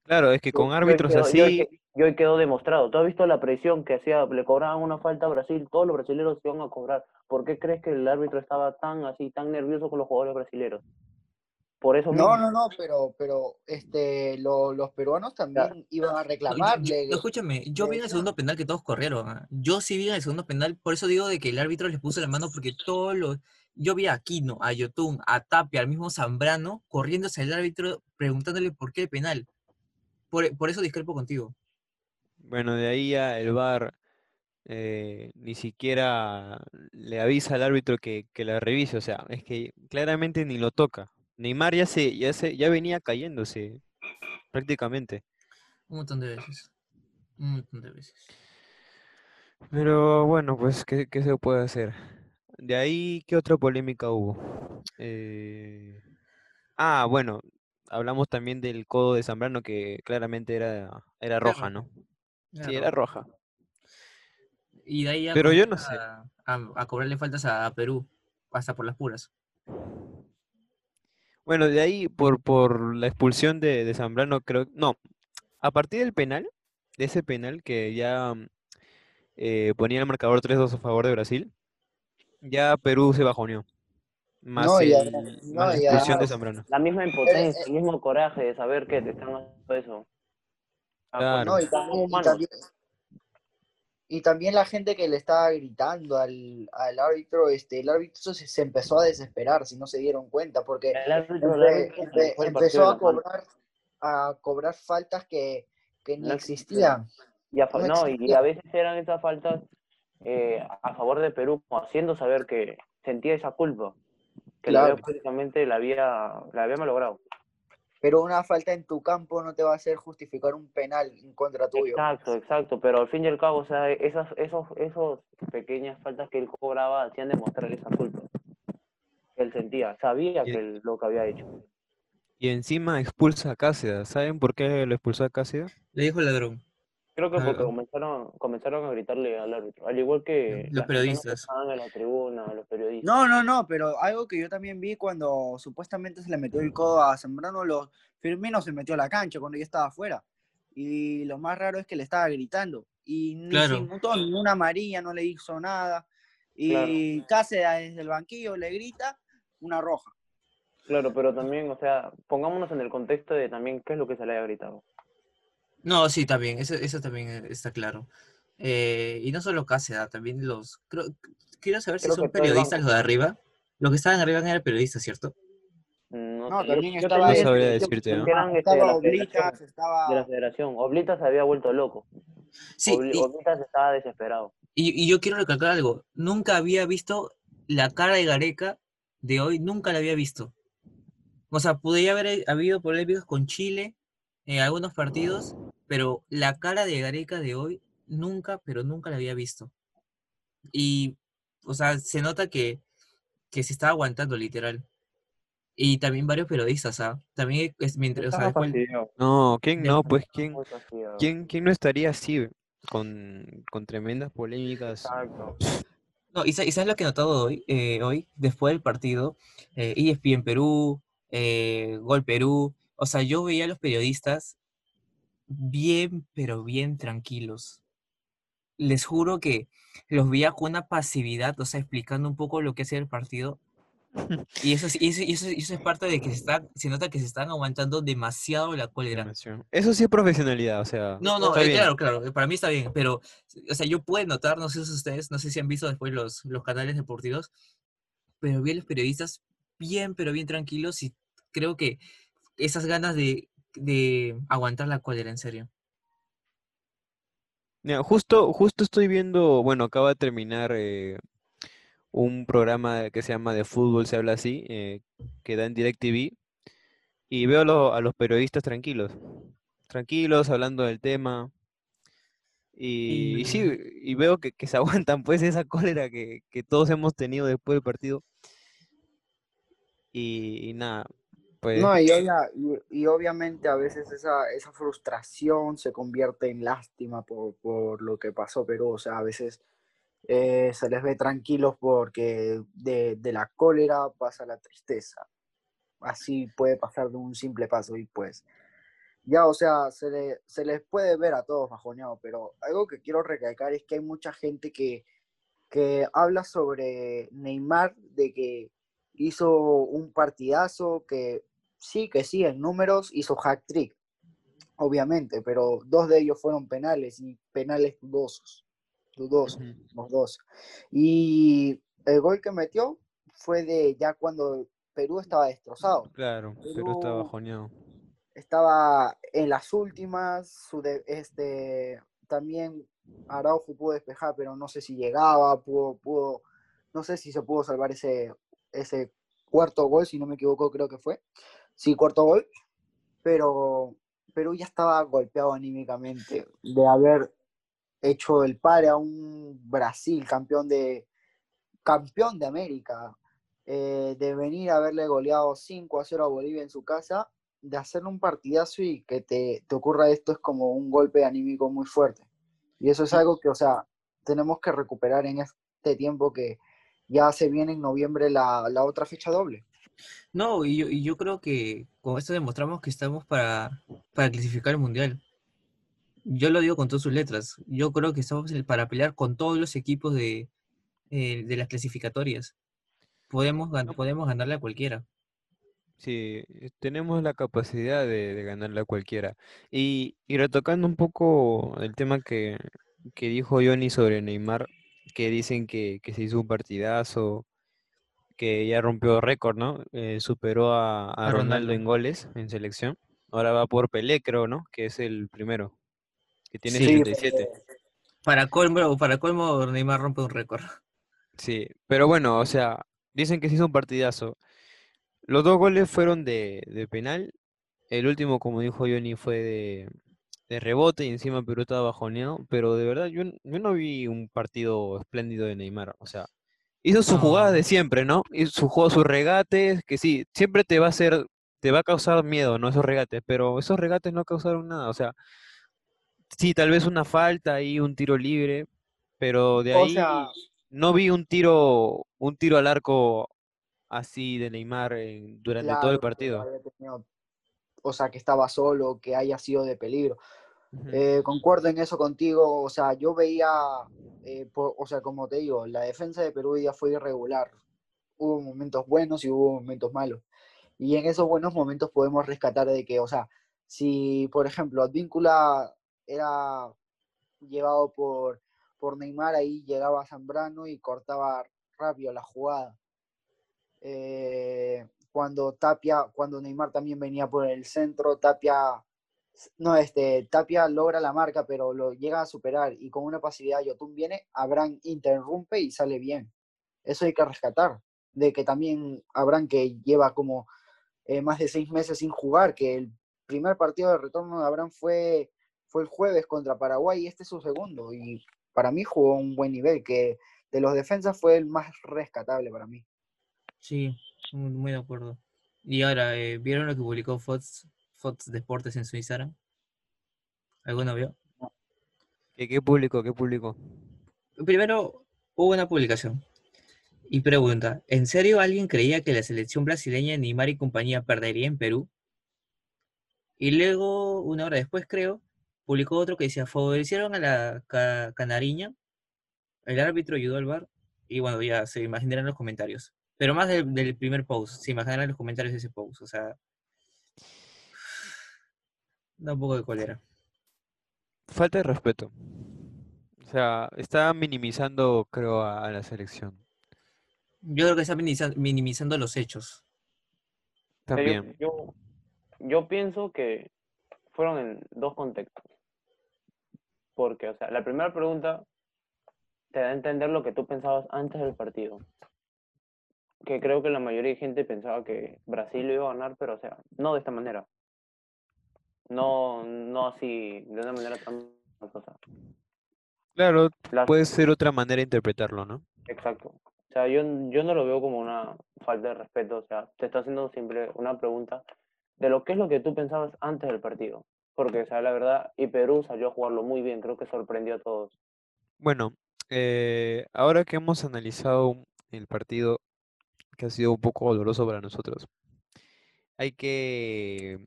Claro, es que con árbitros así, que- y hoy quedó demostrado. ¿Tú has visto la presión que hacía? Le cobraban una falta a Brasil, todos los brasileños se iban a cobrar. ¿Por qué crees que el árbitro estaba tan así, tan nervioso con los jugadores brasileños? Por eso No, mismo. no, no, pero, pero este, lo- los peruanos también iban a no, yo- yo- reclamarle. escúchame, yo vi en el segundo penal que todos corrieron. ¿ah? Yo sí vi en el segundo penal, por eso digo de que el árbitro les puso la mano, porque todos los, yo vi a Aquino, a Yotun, a Tapia, al mismo Zambrano, corriendo hacia el árbitro, preguntándole por qué el penal. Por, por eso discrepo contigo. bueno, de ahí ya el VAR eh, ni siquiera le avisa al árbitro que, que la revise, o sea, es que claramente ni lo toca. Neymar ya se, ya se, ya venía cayéndose prácticamente. Un montón de veces. Un montón de veces. Pero bueno, pues, ¿qué, qué se puede hacer? De ahí, ¿qué otra polémica hubo? Eh, Ah, bueno, hablamos también del codo de Zambrano que claramente era, era roja, ¿no? Era Sí, era roja. Y de ahí Pero yo no a, a- a cobrarle faltas a, Perú, hasta por las puras. Bueno, de ahí por, por la expulsión de, de Zambrano, creo, no, a partir del penal, de ese penal que ya mm, eh, ponía el marcador 3-2 a favor de Brasil, ya Perú se bajoneó. Más, No, y el- además- más no, la y expulsión de además- Zambrano. La misma impotencia, eh, el mismo coraje de saber que te están haciendo eso. Ah, Claro. No, y también, y humanos. también, y también la gente que le estaba gritando al, al árbitro, este, el árbitro se, se empezó a desesperar, si no se dieron cuenta, porque El árbitro, el empe- empe- empezó a cobrar, a cobrar faltas que, que ni No existían. Y a, no y veces eran esas faltas eh, a favor de Perú, haciendo saber que sentía esa culpa, que la Claro. había prácticamente la había, la había malogrado. Pero una falta en tu campo no te va a hacer justificar un penal en contra tuyo. Exacto, exacto, pero al fin y al cabo, o sea, esas, esos, esos pequeñas faltas que él cobraba hacían demostrar esa culpa él sentía, sabía Y- que él lo que había hecho. Y encima expulsa a Cáceres. ¿Saben por qué lo expulsó a Cáceres? Le dijo el ladrón. Creo que porque ah. comenzaron, comenzaron a gritarle al árbitro, al igual que Los que periodistas. estaban en la tribuna, los periodistas. No, no, no, pero algo que yo también vi cuando supuestamente se le metió el codo a Zambrano, los Firmino se metió a la cancha cuando ya estaba afuera. Y lo más raro es que le estaba gritando. Y ni Claro. se inmutó ni una amarilla, no le hizo nada. Y Cáceres desde el banquillo le grita una roja. Claro, pero también, o sea, pongámonos en el contexto de también qué es lo que se le haya gritado. No, sí, también, eso, eso también eh, está claro. Eh, y no solo Cáceres, también los... Creo, quiero saber si son periodistas los de arriba. Los que estaban arriba eran periodistas, ¿cierto? No, también yo, estaba No sabría decirte, ¿no? eran, este, de Estaba la Oblitas, federación, estaba... de la federación. Oblitas había vuelto loco. Sí, y, Oblitas estaba desesperado. y- y yo quiero recalcar algo. Nunca había visto la cara de Gareca de hoy, nunca la había visto. O sea, podría haber eh, habido polémicas con Chile en algunos partidos, pero la cara de Gareca de hoy nunca, pero nunca la había visto. Y, o sea, se nota que, que se está aguantando literal. Y también varios periodistas, ¿ah? También es mientras, o sea, después-. No, ¿quién no? Pues ¿quién, quién, quién no estaría así con, con tremendas polémicas? Exacto. No, y, sa- y sabes lo que he notado hoy, eh, hoy después del partido, eh, ESPN Perú, eh, Gol Perú, o sea, yo veía a los periodistas bien, pero bien tranquilos. Les juro que los veía con una pasividad, o sea, explicando un poco lo que hacía el partido. Y eso, es- y eso, y eso, y eso es parte de que se, está, se nota que se están aguantando demasiado la cólera. Eso sí es profesionalidad, o sea, No, no, eh, claro, claro, eh, para mí está bien, pero, o sea, yo puedo notar, no sé si ustedes, no sé si han visto después los, los canales deportivos, pero vi a los periodistas bien, pero bien tranquilos y creo que esas ganas de, de aguantar la cólera, en serio. Mira, justo, justo estoy viendo, bueno, acaba de terminar eh, un programa que se llama De Fútbol, se habla así, eh, que da en DirecTV, y veo a, lo- a los periodistas tranquilos, tranquilos, hablando del tema, y, y sí, Y- y veo que, que se aguantan pues esa cólera que, que todos hemos tenido después del partido, y, y nada, pues No, y, obvia- y, y obviamente a veces esa, esa frustración se convierte en lástima por, por lo que pasó Perú. O sea, a veces eh, se les ve tranquilos porque de, de la cólera pasa la tristeza. Así puede pasar de un simple paso y pues ya, o sea, se, le- se les puede ver a todos bajoneados, pero algo que quiero recalcar es que hay mucha gente que, que habla sobre Neymar, de que hizo un partidazo, que sí, que sí, en números hizo hack trick, obviamente, pero dos de ellos fueron penales y penales dudosos, dudosos, los dos. Y el gol que metió fue de ya cuando Perú estaba destrozado claro, Perú- bajoneado. estaba en las últimas, su de- este, también Araujo pudo despejar, pero no sé si llegaba, pudo, pudo, no sé si se pudo salvar ese, ese cuarto gol, si no me equivoco, creo que fue. Sí, cuarto gol, pero Perú ya estaba golpeado anímicamente de haber hecho el pare a un Brasil campeón de, campeón de América, eh, de venir a haberle goleado 5 a 0 a Bolivia en su casa, de hacer un partidazo y que te, te ocurra esto es como un golpe anímico muy fuerte. Y eso es algo que, o sea, tenemos que recuperar en este tiempo que ya se viene en noviembre la, la otra fecha doble. No, y yo, y yo creo que con esto demostramos que estamos para, para clasificar el mundial. Yo lo digo con todas sus letras. Yo creo que estamos para pelear con todos los equipos de, eh, de las clasificatorias. Podemos, podemos ganarle a cualquiera. Sí, eh, tenemos la capacidad de, de ganarle a cualquiera. Y, y retocando un poco el tema que, que dijo Johnny sobre Neymar, que dicen que, que se hizo un partidazo, que ya rompió récord, ¿no? Eh, superó a, a A Ronaldo Ronaldo. en goles en selección. Ahora va por Pelé, creo, ¿no? Que es el primero, que tiene Sí, 77. Para colmo, para colmo, Neymar rompe un récord. Sí, pero bueno, o sea, dicen que se hizo un partidazo. Los dos goles fueron de, de penal. El último, como dijo Johnny, fue de, de rebote y encima Perú estaba bajoneado. Pero de verdad, yo, yo no vi un partido espléndido de Neymar. O sea, hizo sus jugadas de No. siempre, ¿no? Y su juego, sus regates, que sí, siempre te va a hacer, te va a causar miedo, ¿no? Esos regates, pero esos regates no causaron nada. O sea, sí, tal vez una falta y un tiro libre, pero de O ahí sea, no vi un tiro, un tiro al arco así de Neymar en- durante todo el partido. o sea, que estaba solo, que haya sido de peligro. Eh, concuerdo en eso contigo, o sea, yo veía, eh, por- o sea, como te digo, la defensa de Perú ya fue irregular. Hubo momentos buenos y hubo momentos malos. Y en esos buenos momentos podemos rescatar de que, o sea, si, por ejemplo, Advíncula era llevado por, por Neymar, ahí llegaba Zambrano y cortaba rápido la jugada. Eh, cuando Tapia, cuando Neymar también venía por el centro, Tapia, no, este, Tapia logra la marca, pero lo llega a superar y con una pasividad Yotun viene, Abraham interrumpe y sale bien. Eso hay que rescatar, de que también Abraham que lleva como eh, más de seis meses sin jugar, que el primer partido de retorno de Abraham fue, fue el jueves contra Paraguay y este es su segundo. Y para mí jugó un buen nivel, que de los defensas fue el más rescatable para mí. Sí, muy, de acuerdo. Y ahora, eh, ¿vieron lo que publicó Fox, Fox Deportes en su Instagram? ¿Alguno vio? ¿Qué, qué público? ¿Qué público? Primero, hubo una publicación. Y pregunta, ¿en serio alguien creía que la selección brasileña, Neymar y compañía perdería en Perú? Y luego, una hora después creo, publicó otro que decía, favorecieron a la ca- canariña, el árbitro ayudó al VAR, y bueno, ya se imaginarán los comentarios. Pero más del, del primer post, se imaginarán los comentarios de ese post, o sea... Da un poco de cólera. Falta de respeto. O sea, está minimizando, creo, a, a la selección. Yo creo que está minimiza- minimizando los hechos. Yo- También. Yo, yo pienso que fueron en dos contextos. Porque, o sea, la primera pregunta te da a entender lo que tú pensabas antes del partido. Que creo que la mayoría de gente pensaba que Brasil lo iba a ganar, pero, o sea, no de esta manera. No, no así, de una manera tan cosa. Claro, Las- puede ser otra manera de interpretarlo, ¿no? Exacto. O sea, yo, yo no lo veo como una falta de respeto. O sea, te está haciendo siempre una pregunta de lo que es lo que tú pensabas antes del partido. Porque, o sea, la verdad, y Perú salió a jugarlo muy bien. Creo que sorprendió a todos. Bueno, eh, ahora que hemos analizado el partido, que ha sido un poco doloroso para nosotros, hay que,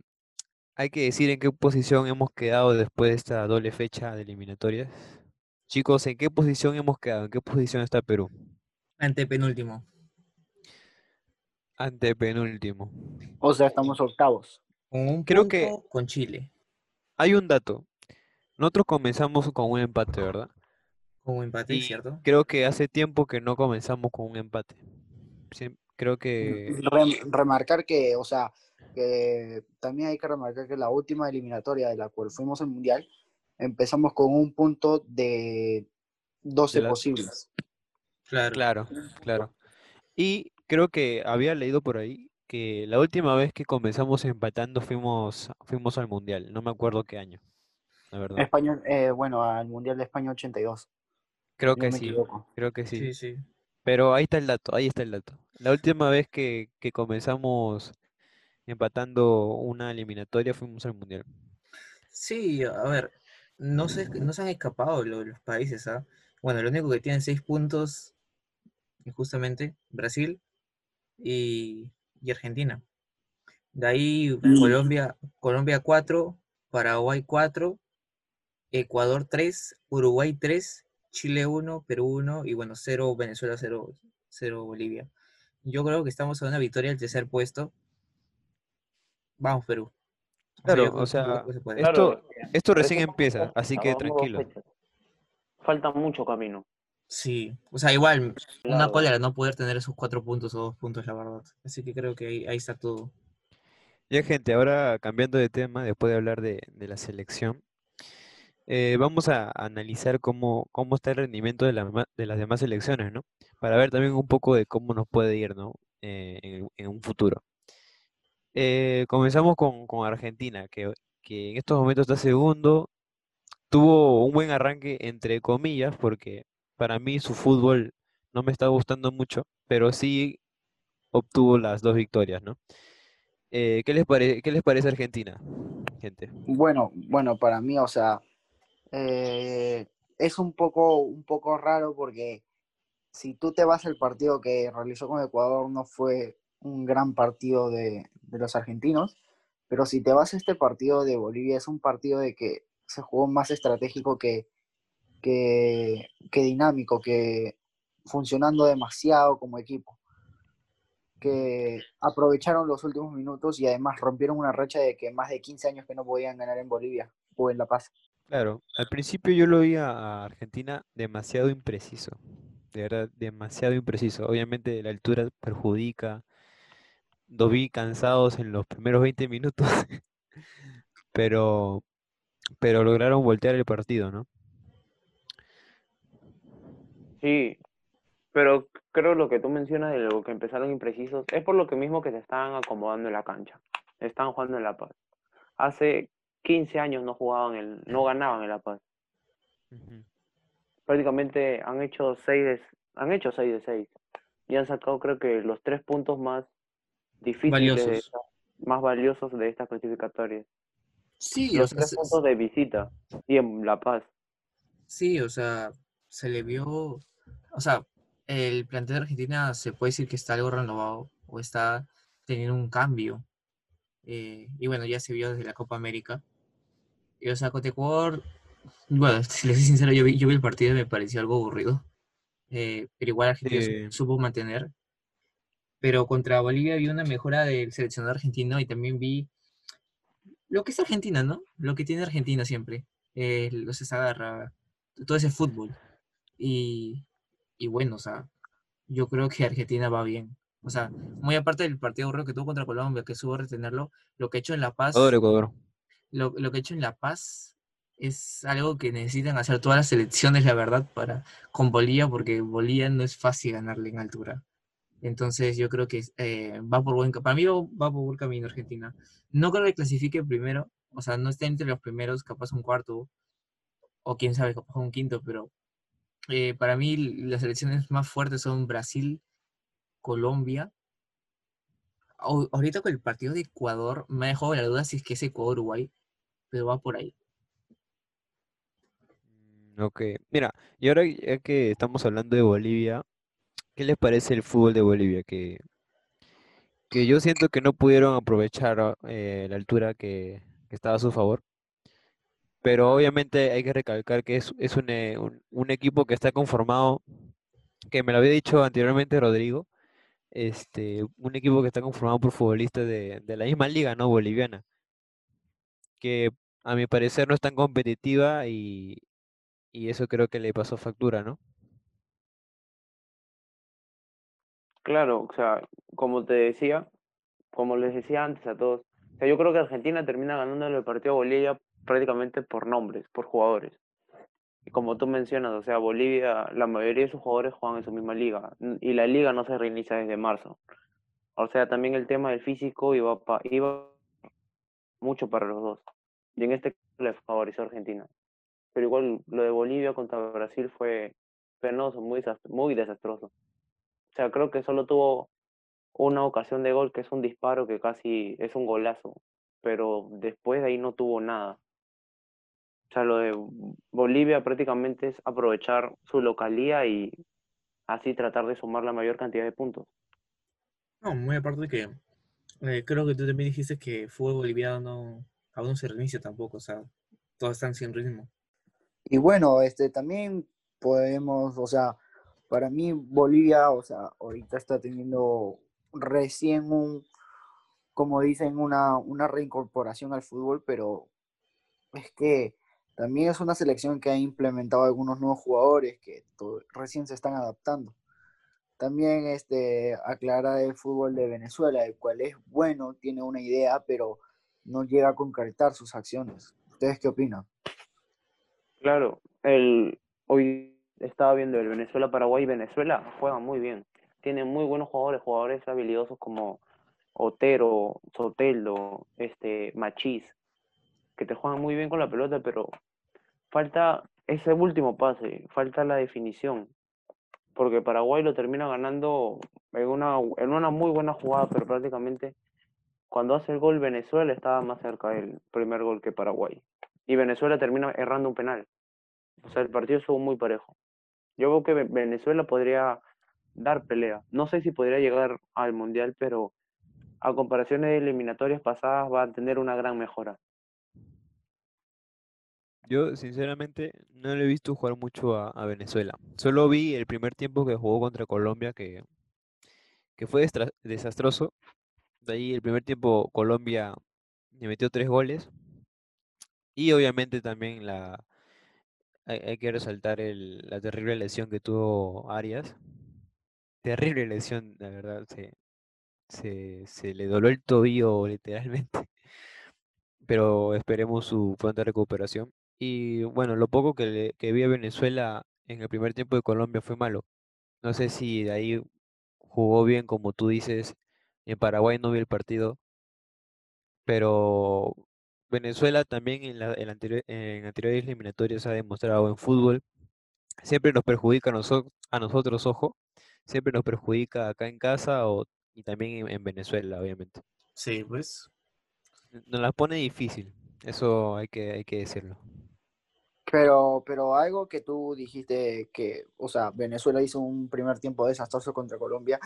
hay que decir en qué posición hemos quedado después de esta doble fecha de eliminatorias. Chicos, ¿en qué posición hemos quedado? ¿En qué posición está Perú? Ante penúltimo. Ante penúltimo. O sea, estamos octavos. Con un Creo que- con Chile. Hay un dato. Nosotros comenzamos con un empate, ¿verdad? Como empate, Y ¿cierto? creo que hace tiempo que no comenzamos con un empate. Creo que Rem- remarcar que, o sea, que también hay que remarcar que la última eliminatoria de la cual fuimos al Mundial, empezamos con un punto de 12 De las- posibles. Claro. Claro, claro. Y creo que había leído por ahí que la última vez que comenzamos empatando fuimos, fuimos al Mundial. No me acuerdo qué año, la verdad. España, eh, bueno, al Mundial de España 82, Creo que sí, equivoco. creo que sí. Sí, sí. Pero ahí está el dato, ahí está el dato. La última vez que, que comenzamos empatando una eliminatoria fuimos al Mundial. Sí, a ver, no se, no se han escapado lo- los países, ¿ah? Bueno, lo único que tienen seis puntos es justamente Brasil y, y Argentina. De ahí Colombia, Colombia 4, Paraguay 4, Ecuador 3, Uruguay 3, Chile 1, Perú 1 y bueno, 0 Venezuela, 0, 0 Bolivia. Yo creo que estamos a una victoria del tercer puesto. Vamos, Perú. O sea, Claro, o sea, se. Esto- Esto recién empieza, así que tranquilo. Falta mucho camino. Sí, o sea, igual, una cólera no poder tener esos cuatro puntos o dos puntos, la verdad. Así que creo que ahí, ahí está todo. Ya, gente, ahora cambiando de tema, después de hablar de, de la selección, eh, vamos a analizar cómo, cómo está el rendimiento de, la de las demás selecciones, ¿no? Para ver también un poco de cómo nos puede ir, ¿no? Eh, en un futuro. Eh, comenzamos con, con Argentina, que, que en estos momentos está segundo. Tuvo un buen arranque, entre comillas, porque para mí su fútbol no me está gustando mucho, pero sí obtuvo las dos victorias, ¿no? Eh, ¿qué les pare- qué les parece Argentina, gente? Bueno, bueno, para mí, o sea, eh, es un poco, un poco raro porque si tú te vas al partido que realizó con Ecuador, no fue un gran partido de, de los argentinos, pero si te vas a este partido de Bolivia, es un partido de que se jugó más estratégico que, que, dinámico, que funcionando demasiado como equipo que aprovecharon los últimos minutos y además rompieron una racha de que más de 15 años que no podían ganar en Bolivia o en La Paz. Claro, al principio yo lo vi a a Argentina demasiado impreciso, de verdad, demasiado impreciso. Obviamente la altura perjudica, los vi cansados en los primeros 20 minutos, pero, pero lograron voltear el partido, ¿no? Sí, Pero creo lo que tú mencionas de lo que empezaron imprecisos es por lo que mismo que se estaban acomodando en la cancha. Estaban jugando en La Paz. Hace 15 años no jugaban, el, no ganaban en La Paz. Prácticamente han hecho 6 de, han hecho 6 de 6 y han sacado creo que los tres puntos más difíciles, de Valiosos. esta- más valiosos de estas clasificatorias. Sí, o Los sea, tres puntos de visita y en La Paz. sí, o sea, se le vio, o sea, el plantel de Argentina se puede decir que está algo renovado o está teniendo un cambio. eh, y bueno, ya se vio desde la Copa América. Y o sea, contra Ecuador, bueno, si les soy sincero, yo vi, yo vi el partido y me pareció algo aburrido. eh, pero igual Argentina Sí. supo mantener. Pero contra Bolivia vi una mejora del seleccionador argentino y también vi lo que es Argentina, ¿no? Lo que tiene Argentina siempre. Eh, los esa garra, todo ese fútbol. Y, y bueno, o sea, yo creo que Argentina va bien. O sea, muy aparte del partido aburrido que tuvo contra Colombia, que supo retenerlo, lo que ha hecho en La Paz, Ecuador, Ecuador. lo, lo que ha hecho en La Paz es algo que necesitan hacer todas las selecciones, la verdad, para con Bolivia, porque Bolivia no es fácil ganarle en altura. Entonces yo creo que eh, va por buen ca- para mí va, por buen camino Argentina. No creo que clasifique primero, o sea, no está entre los primeros, capaz un cuarto, o quién sabe, capaz un quinto, pero eh, para mí las selecciones más fuertes son Brasil, Colombia. Ahorita con el partido de Ecuador me ha dejado la duda si es que es Ecuador-Uruguay, pero va por ahí. Mm, Ok, mira, y ahora que estamos hablando de Bolivia, ¿qué les parece el fútbol de Bolivia? Que, que yo siento que no pudieron aprovechar eh, la altura que, que estaba a su favor, pero obviamente hay que recalcar que es, es un, eh, un- un equipo que está conformado, que me lo había dicho anteriormente Rodrigo, este, un equipo que está conformado por futbolistas de, de la misma liga, ¿no? Boliviana, que a mi parecer no es tan competitiva y, y eso creo que le pasó factura, ¿no? Claro, o sea, como te decía, como les decía antes a todos, o sea, yo creo que Argentina termina ganando el partido a Bolivia prácticamente por nombres, por jugadores. Y como tú mencionas, o sea, Bolivia, la mayoría de sus jugadores juegan en su misma liga y la liga no se reinicia desde marzo. O sea, también el tema del físico iba, iba mucho para los dos. Y en este caso le favoreció a Argentina. Pero igual lo de Bolivia contra Brasil fue penoso, muy desastroso. O sea, creo que solo tuvo una ocasión de gol que es un disparo que casi es un golazo, pero después de ahí no tuvo nada. O sea, lo de Bolivia prácticamente es aprovechar su localía y así tratar de sumar la mayor cantidad de puntos. No, muy aparte de que eh, creo que tú también dijiste que fútbol boliviano no, aún no se reinicia tampoco, o sea, todos están sin ritmo. Y bueno, este también podemos, o sea, para mí Bolivia, o sea, ahorita está teniendo recién un, como dicen, una, una reincorporación al fútbol, pero es que también es una selección que ha implementado algunos nuevos jugadores que recién se están adaptando. También este, aclarar el fútbol de Venezuela, el cual es bueno, tiene una idea, pero no llega a concretar sus acciones. ¿Ustedes qué opinan? Claro, el, hoy estaba viendo el Venezuela-Paraguay. Venezuela juega muy bien. Tiene muy buenos jugadores, jugadores habilidosos como Otero, Soteldo, este, Machís, que te juegan muy bien con la pelota, pero falta ese último pase, falta la definición. Porque Paraguay lo termina ganando en una, en una muy buena jugada, pero prácticamente cuando hace el gol Venezuela estaba más cerca del primer gol que Paraguay. Y Venezuela termina errando un penal. O sea, el partido estuvo muy parejo. Yo creo que Ve- Venezuela podría dar pelea. No sé si podría llegar al Mundial, pero a comparaciones de eliminatorias pasadas va a tener una gran mejora. Yo, sinceramente, no le he visto jugar mucho a, Venezuela. Solo vi el primer tiempo que jugó contra Colombia, que, que fue desastroso. De ahí, el primer tiempo, Colombia le metió tres goles. Y obviamente también la, hay, que resaltar el- la terrible lesión que tuvo Arias. Terrible lesión, la verdad. Se, se, se le doló el tobillo, literalmente. Pero esperemos su pronta recuperación. Y bueno, lo poco que, le- que vi a Venezuela en el primer tiempo de Colombia fue malo. No sé si de ahí jugó bien, como tú dices. En Paraguay no vi el partido, pero Venezuela también en, la, en, anterior, en anteriores eliminatorias ha demostrado en fútbol. Siempre nos perjudica a, noso- a nosotros, ojo. Siempre nos perjudica acá en casa o, y también en, en Venezuela, obviamente. Sí, pues. Nos la pone difícil, eso hay que, hay que decirlo. Pero, pero algo que tú dijiste que, o sea, Venezuela hizo un primer tiempo desastroso contra Colombia,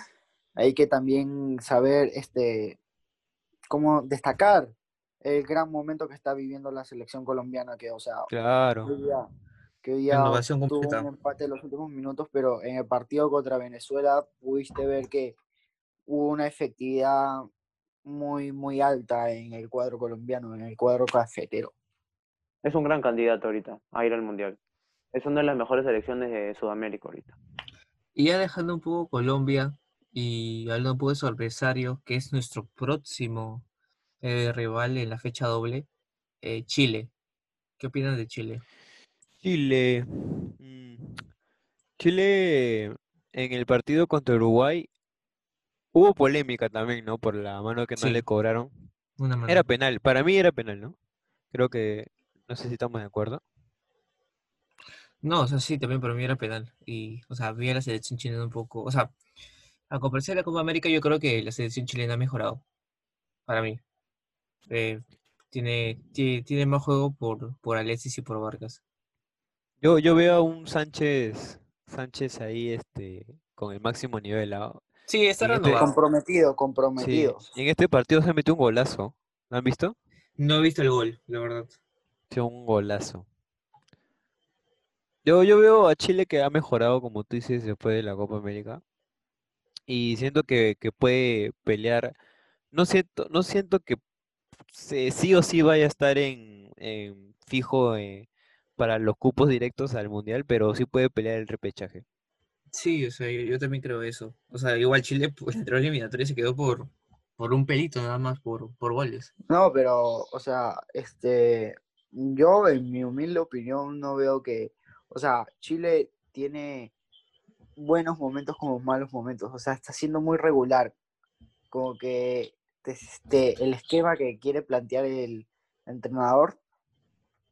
hay que también saber este cómo destacar el gran momento que está viviendo la selección colombiana, que, o sea, Claro. que hoy día Renovación tuvo completa. un empate en los últimos minutos, pero en el partido contra Venezuela pudiste ver que hubo una efectividad muy, muy alta en el cuadro colombiano, en el cuadro cafetero. Es un gran candidato ahorita a ir al Mundial. Es una de las mejores selecciones de Sudamérica ahorita. Y ya dejando un poco Colombia y hablando un poco de su adversario, que es nuestro próximo eh, rival en la fecha doble, eh, Chile. ¿Qué opinas de Chile? Chile. mm, Chile en el partido contra Uruguay hubo polémica también, ¿no? Por la mano que no Sí. le cobraron. Una mano. Era penal, para mí era penal, ¿no? Creo que, no sé si estamos de acuerdo. No, o sea, sí, también para mí era penal. Y, o sea, vi a la selección chilena un poco. O sea, a comparación de la Copa América, yo creo que la selección chilena ha mejorado. Para mí. Eh, tiene, tiene, tiene más juego por, por Alexis y por Vargas. Yo, yo veo a un Sánchez, Sánchez ahí, este, con el máximo nivel. ¿ah? Sí, está este-. Comprometido, Sí, comprometido. en este partido se metió un golazo. ¿Lo han visto? No he visto el gol, la verdad. Sí, un golazo. Yo, yo veo a Chile que ha mejorado, como tú dices, después de la Copa América. Y siento que, que puede pelear. No siento, no siento que se- sí o sí vaya a estar en, en fijo eh, para los cupos directos al Mundial, pero sí puede pelear el repechaje. Sí, o sea, yo, yo también creo eso. O sea, igual Chile, pues, entró en eliminatoria y se quedó por, por un pelito nada más, por, por goles. No, pero, o sea, este, yo en mi humilde opinión no veo que, o sea, Chile tiene buenos momentos como malos momentos, o sea, está siendo muy regular, como que este, el esquema que quiere plantear el entrenador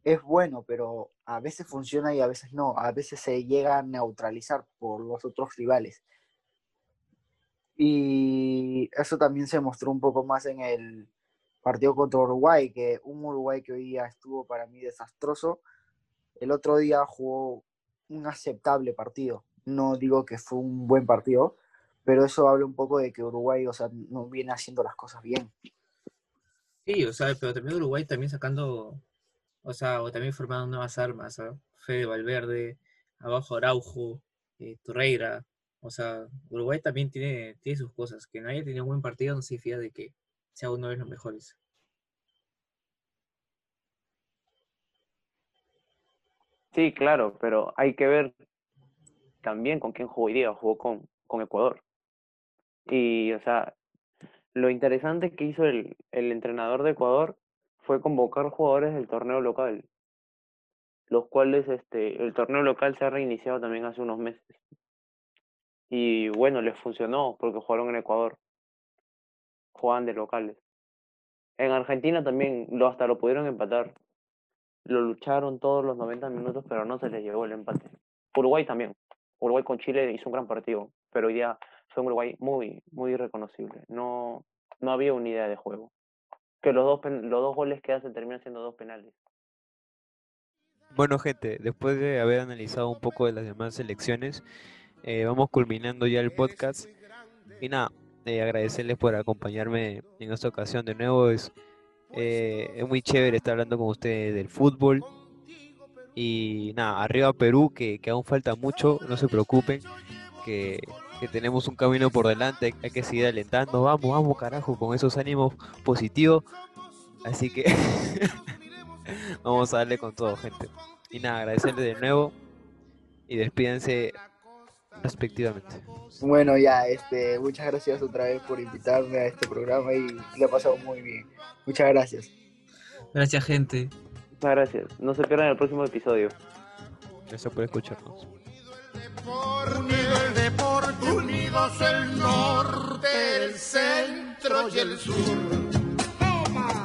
es bueno, pero a veces funciona y a veces no, a veces se llega a neutralizar por los otros rivales. Y eso también se mostró un poco más en el partido contra Uruguay, que un Uruguay que hoy día estuvo para mí desastroso, el otro día jugó un aceptable partido. No digo que fue un buen partido, pero eso habla un poco de que Uruguay, o sea, no viene haciendo las cosas bien. Sí, o sea, pero también Uruguay también sacando, o sea, o también formando nuevas armas, ¿ah? Fede Valverde, abajo Araujo, eh, Torreira, o sea, Uruguay también tiene, tiene sus cosas, que nadie tiene un buen partido no significa de que sea uno de los mejores. Sí, claro, pero hay que ver también con quién jugó hoy día. Jugó con, con Ecuador. Y, o sea, lo interesante que hizo el, el entrenador de Ecuador fue convocar jugadores del torneo local, los cuales este, el torneo local se ha reiniciado también hace unos meses. Y bueno, les funcionó porque jugaron en Ecuador, jugaban de locales. En Argentina también lo, hasta lo pudieron empatar. Lo lucharon todos los 90 minutos, pero no se les llegó el empate. Uruguay también. Uruguay con Chile hizo un gran partido, pero hoy día fue un Uruguay muy, muy irreconocible. No, no había unidad de juego. Que los dos, los dos goles que hacen terminan siendo dos penales. Bueno, gente, después de haber analizado un poco de las demás selecciones, eh, vamos culminando ya el podcast. Y nada, eh, agradecerles por acompañarme en esta ocasión de nuevo. Es, eh, es muy chévere estar hablando con ustedes del fútbol. Y nada, arriba Perú, que, que aún falta mucho, no se preocupen, que, que tenemos un camino por delante, hay, que seguir alentando. Vamos, vamos, carajo, con esos ánimos positivos. Así que vamos a darle con todo, gente. Y nada, agradecerles de nuevo y despídense respectivamente. Bueno, ya, este, muchas gracias otra vez por invitarme a este programa y le ha pasado muy bien. Muchas gracias. Gracias, gente. Muchas gracias. No se pierdan el próximo episodio. Gracias por escucharnos. Unido el deporte, unidos el norte, el centro y el sur.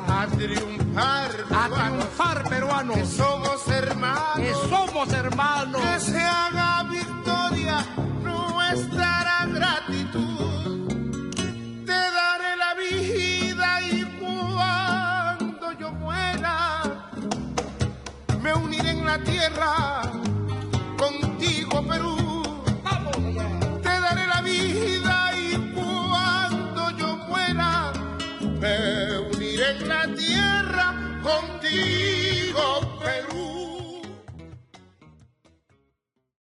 A triunfar, a triunfar peruanos, que somos hermanos, que somos hermanos, que se haga victoria nuestra gratitud. Te daré la vida y cuando yo muera, me uniré en la tierra contigo, Perú.